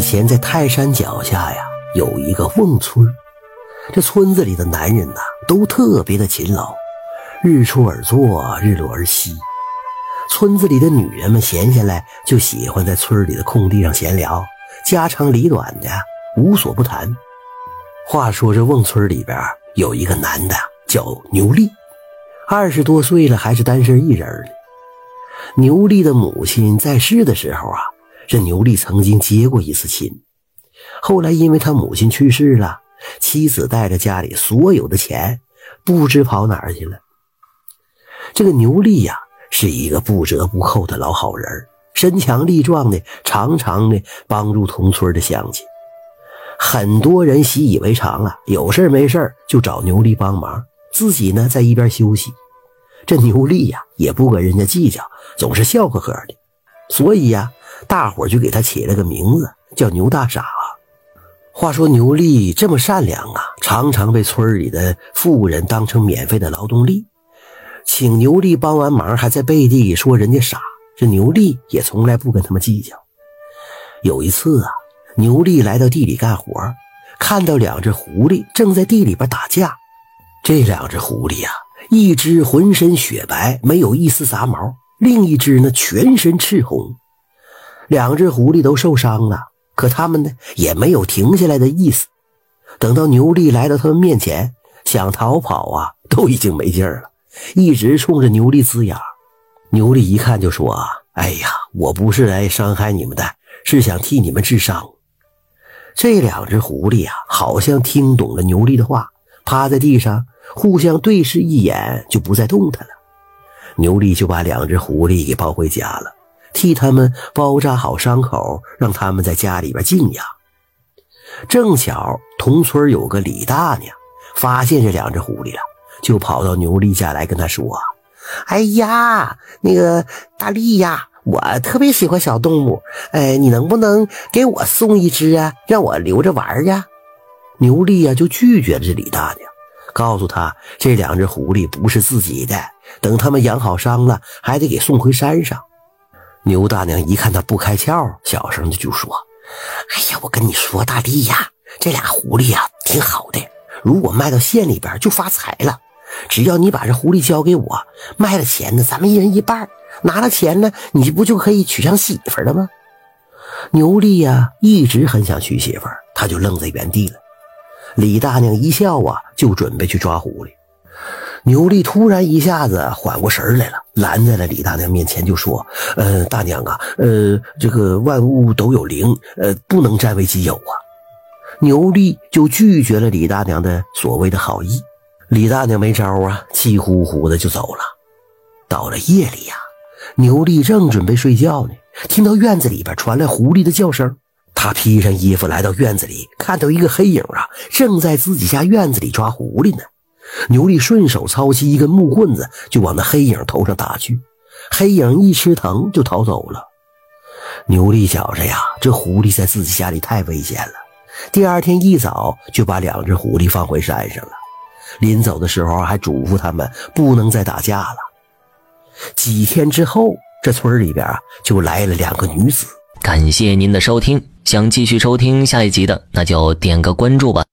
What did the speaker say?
以前在泰山脚下呀，有一个瓮村这村子里的男人呐，都特别的勤劳，日出而作，日落而息。村子里的女人们闲下来，就喜欢在村里的空地上闲聊，家长里短的无所不谈。话说这瓮村里边有一个男的叫牛力，二十多岁了还是单身一人呢。牛力的母亲在世的时候啊，这牛力曾经结过一次亲，后来因为他母亲去世了，妻子带着家里所有的钱，不知跑哪儿去了。这个牛力呀。是一个不折不扣的老好人，身强力壮的，常常的帮助同村的乡亲。很多人习以为常啊，有事没事就找牛力帮忙，自己呢在一边休息。这牛力呀也不跟人家计较，总是笑呵呵的。所以呀，大伙就给他起了个名字，叫牛大傻。话说牛力这么善良啊，常常被村里的富人当成免费的劳动力。请牛力帮完忙，还在背地里说人家傻。这牛力也从来不跟他们计较。有一次啊，牛力来到地里干活，看到两只狐狸正在地里边打架。这两只狐狸呀，一只浑身雪白，没有一丝杂毛；另一只呢，全身赤红。两只狐狸都受伤了，可他们呢，也没有停下来的意思。等到牛力来到他们面前，想逃跑啊，都已经没劲儿了。一直冲着牛力呲牙，牛力一看就说：“哎呀，我不是来伤害你们的，是想替你们治伤。”这两只狐狸啊，好像听懂了牛力的话，趴在地上互相对视一眼，就不再动弹了。牛力就把两只狐狸给抱回家了，替他们包扎好伤口，让他们在家里边静养。正巧同村有个李大娘发现这两只狐狸了。就跑到牛力家来跟他说：“哎呀，那个大力呀，我特别喜欢小动物，哎，你能不能给我送一只啊，让我留着玩呀？”牛力呀就拒绝了这李大娘，告诉他这两只狐狸不是自己的，等他们养好伤了，还得给送回山上。牛大娘一看他不开窍，小声的就说：“哎呀，我跟你说，大力呀，这俩狐狸呀挺好的，如果卖到县里边就发财了。”只要你把这狐狸交给我，卖了钱呢，咱们一人一半。拿了钱呢，你不就可以娶上媳妇了吗？牛力呀，一直很想娶媳妇，他就愣在原地了。李大娘一笑啊，就准备去抓狐狸。牛力突然一下子缓过神来了，拦在了李大娘面前，就说：“呃，大娘啊，呃，这个万物都有灵，呃，不能占为己有啊。”牛力就拒绝了李大娘的所谓的好意。李大娘没招啊，气呼呼的就走了。到了夜里呀，牛力正准备睡觉呢，听到院子里边传来狐狸的叫声。他披上衣服来到院子里，看到一个黑影啊，正在自己家院子里抓狐狸呢。牛力顺手操起一根木棍子，就往那黑影头上打去。黑影一吃疼就逃走了。牛力觉着呀，这狐狸在自己家里太危险了。第二天一早就把两只狐狸放回山上了。临走的时候还嘱咐他们不能再打架了。几天之后，这村里边就来了两个女子。感谢您的收听，想继续收听下一集的，那就点个关注吧。